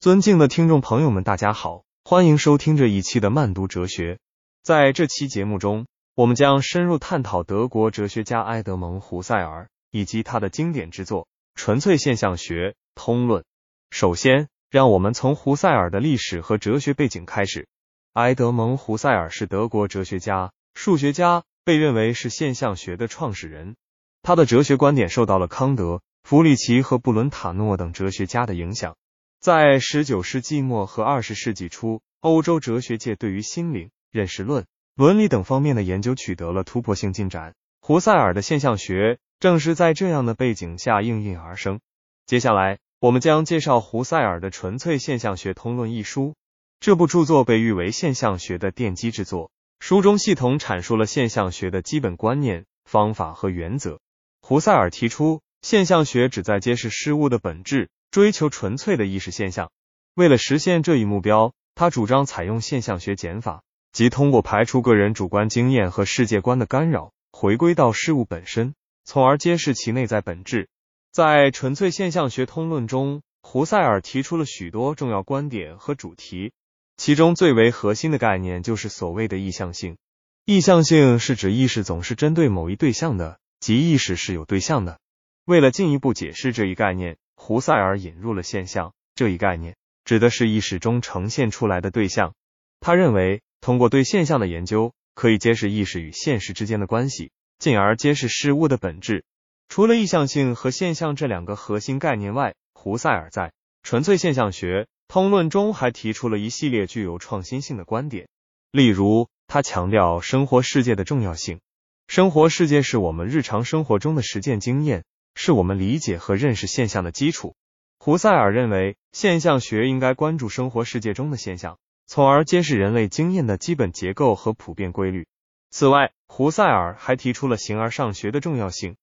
尊敬的听众朋友们，大家好，欢迎收听这一期的慢读哲学。在这期节目中，我们将深入探讨德国哲学家埃德蒙·胡塞尔以及他的经典之作《纯粹现象学通论》。首先，让我们从胡塞尔的历史和哲学背景开始。埃德蒙·胡塞尔是德国哲学家、数学家，被认为是现象学的创始人。他的哲学观点受到了康德、弗里奇和布伦塔诺等哲学家的影响。在十九世纪末和二十世纪初，欧洲哲学界对于心灵、认识论、伦理等方面的研究取得了突破性进展。胡塞尔的现象学正是在这样的背景下应运而生。接下来，我们将介绍胡塞尔的《纯粹现象学通论》一书。这部著作被誉为现象学的奠基之作，书中系统阐述了现象学的基本观念、方法和原则。胡塞尔提出，现象学旨在揭示事物的本质。追求纯粹的意识现象，为了实现这一目标，他主张采用现象学减法，即通过排除个人主观经验和世界观的干扰，回归到事物本身，从而揭示其内在本质。在《纯粹现象学通论》中，胡塞尔提出了许多重要观点和主题，其中最为核心的概念就是所谓的意向性。意向性是指意识总是针对某一对象的，即意识是有对象的。为了进一步解释这一概念。胡塞尔引入了现象这一概念，指的是意识中呈现出来的对象。他认为，通过对现象的研究，可以揭示意识与现实之间的关系，进而揭示事物的本质。除了意向性和现象这两个核心概念外，胡塞尔在《纯粹现象学通论》中还提出了一系列具有创新性的观点。例如，他强调生活世界的重要性。生活世界是我们日常生活中的实践经验。是我们理解和认识现象的基础。胡塞尔认为，现象学应该关注生活世界中的现象，从而揭示人类经验的基本结构和普遍规律。此外，胡塞尔还提出了形而上学的重要性。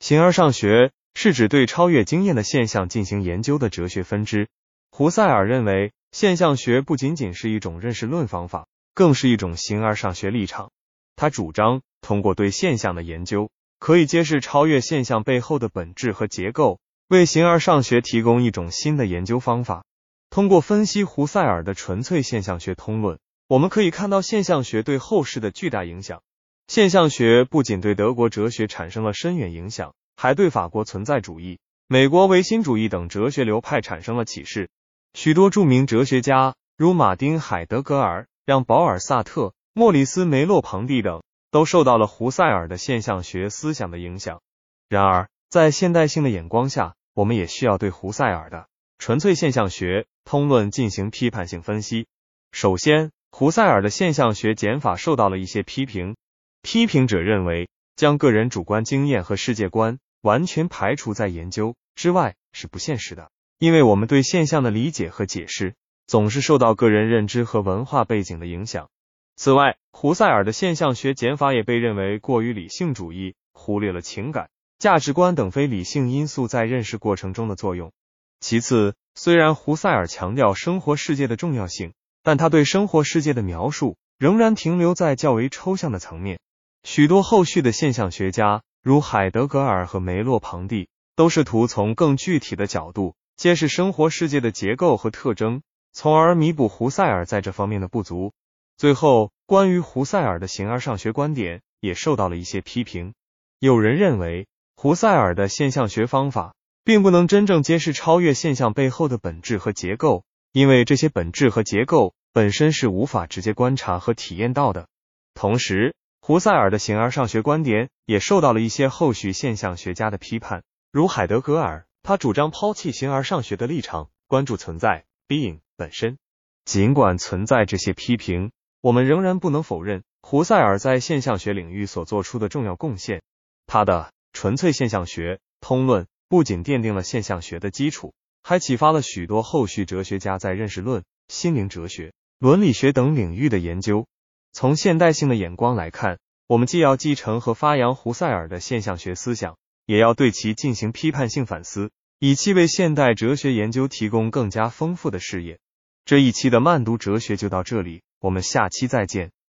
形而上学是指对超越经验的现象进行研究的哲学分支。胡塞尔认为，现象学不仅仅是一种认识论方法，更是一种形而上学立场。他主张通过对现象的研究。可以揭示超越现象背后的本质和结构，为形而上学提供一种新的研究方法。通过分析胡塞尔的纯粹现象学通论，我们可以看到现象学对后世的巨大影响。现象学不仅对德国哲学产生了深远影响，还对法国存在主义、美国唯心主义等哲学流派产生了启示。许多著名哲学家，如马丁·海德格尔、让·保尔·萨特、莫里斯·梅洛庞蒂等。都受到了胡塞尔的现象学思想的影响。然而，在现代性的眼光下，我们也需要对胡塞尔的纯粹现象学通论进行批判性分析。首先，胡塞尔的现象学减法受到了一些批评。批评者认为，将个人主观经验和世界观完全排除在研究之外是不现实的，因为我们对现象的理解和解释总是受到个人认知和文化背景的影响。此外，胡塞尔的现象学减法也被认为过于理性主义，忽略了情感、价值观等非理性因素在认识过程中的作用。其次，虽然胡塞尔强调生活世界的重要性，但他对生活世界的描述仍然停留在较为抽象的层面。许多后续的现象学家，如海德格尔和梅洛庞蒂，都试图从更具体的角度揭示生活世界的结构和特征，从而弥补胡塞尔在这方面的不足。最后，关于胡塞尔的形而上学观点也受到了一些批评。有人认为，胡塞尔的现象学方法并不能真正揭示超越现象背后的本质和结构，因为这些本质和结构本身是无法直接观察和体验到的。同时，胡塞尔的形而上学观点也受到了一些后续现象学家的批判，如海德格尔，他主张抛弃形而上学的立场，关注存在 （being） 本身。尽管存在这些批评。我们仍然不能否认胡塞尔在现象学领域所做出的重要贡献。他的《纯粹现象学通论》不仅奠定了现象学的基础，还启发了许多后续哲学家在认识论、心灵哲学、伦理学等领域的研究。从现代性的眼光来看，我们既要继承和发扬胡塞尔的现象学思想，也要对其进行批判性反思，以期为现代哲学研究提供更加丰富的视野。这一期的慢读哲学就到这里。我们下期再见。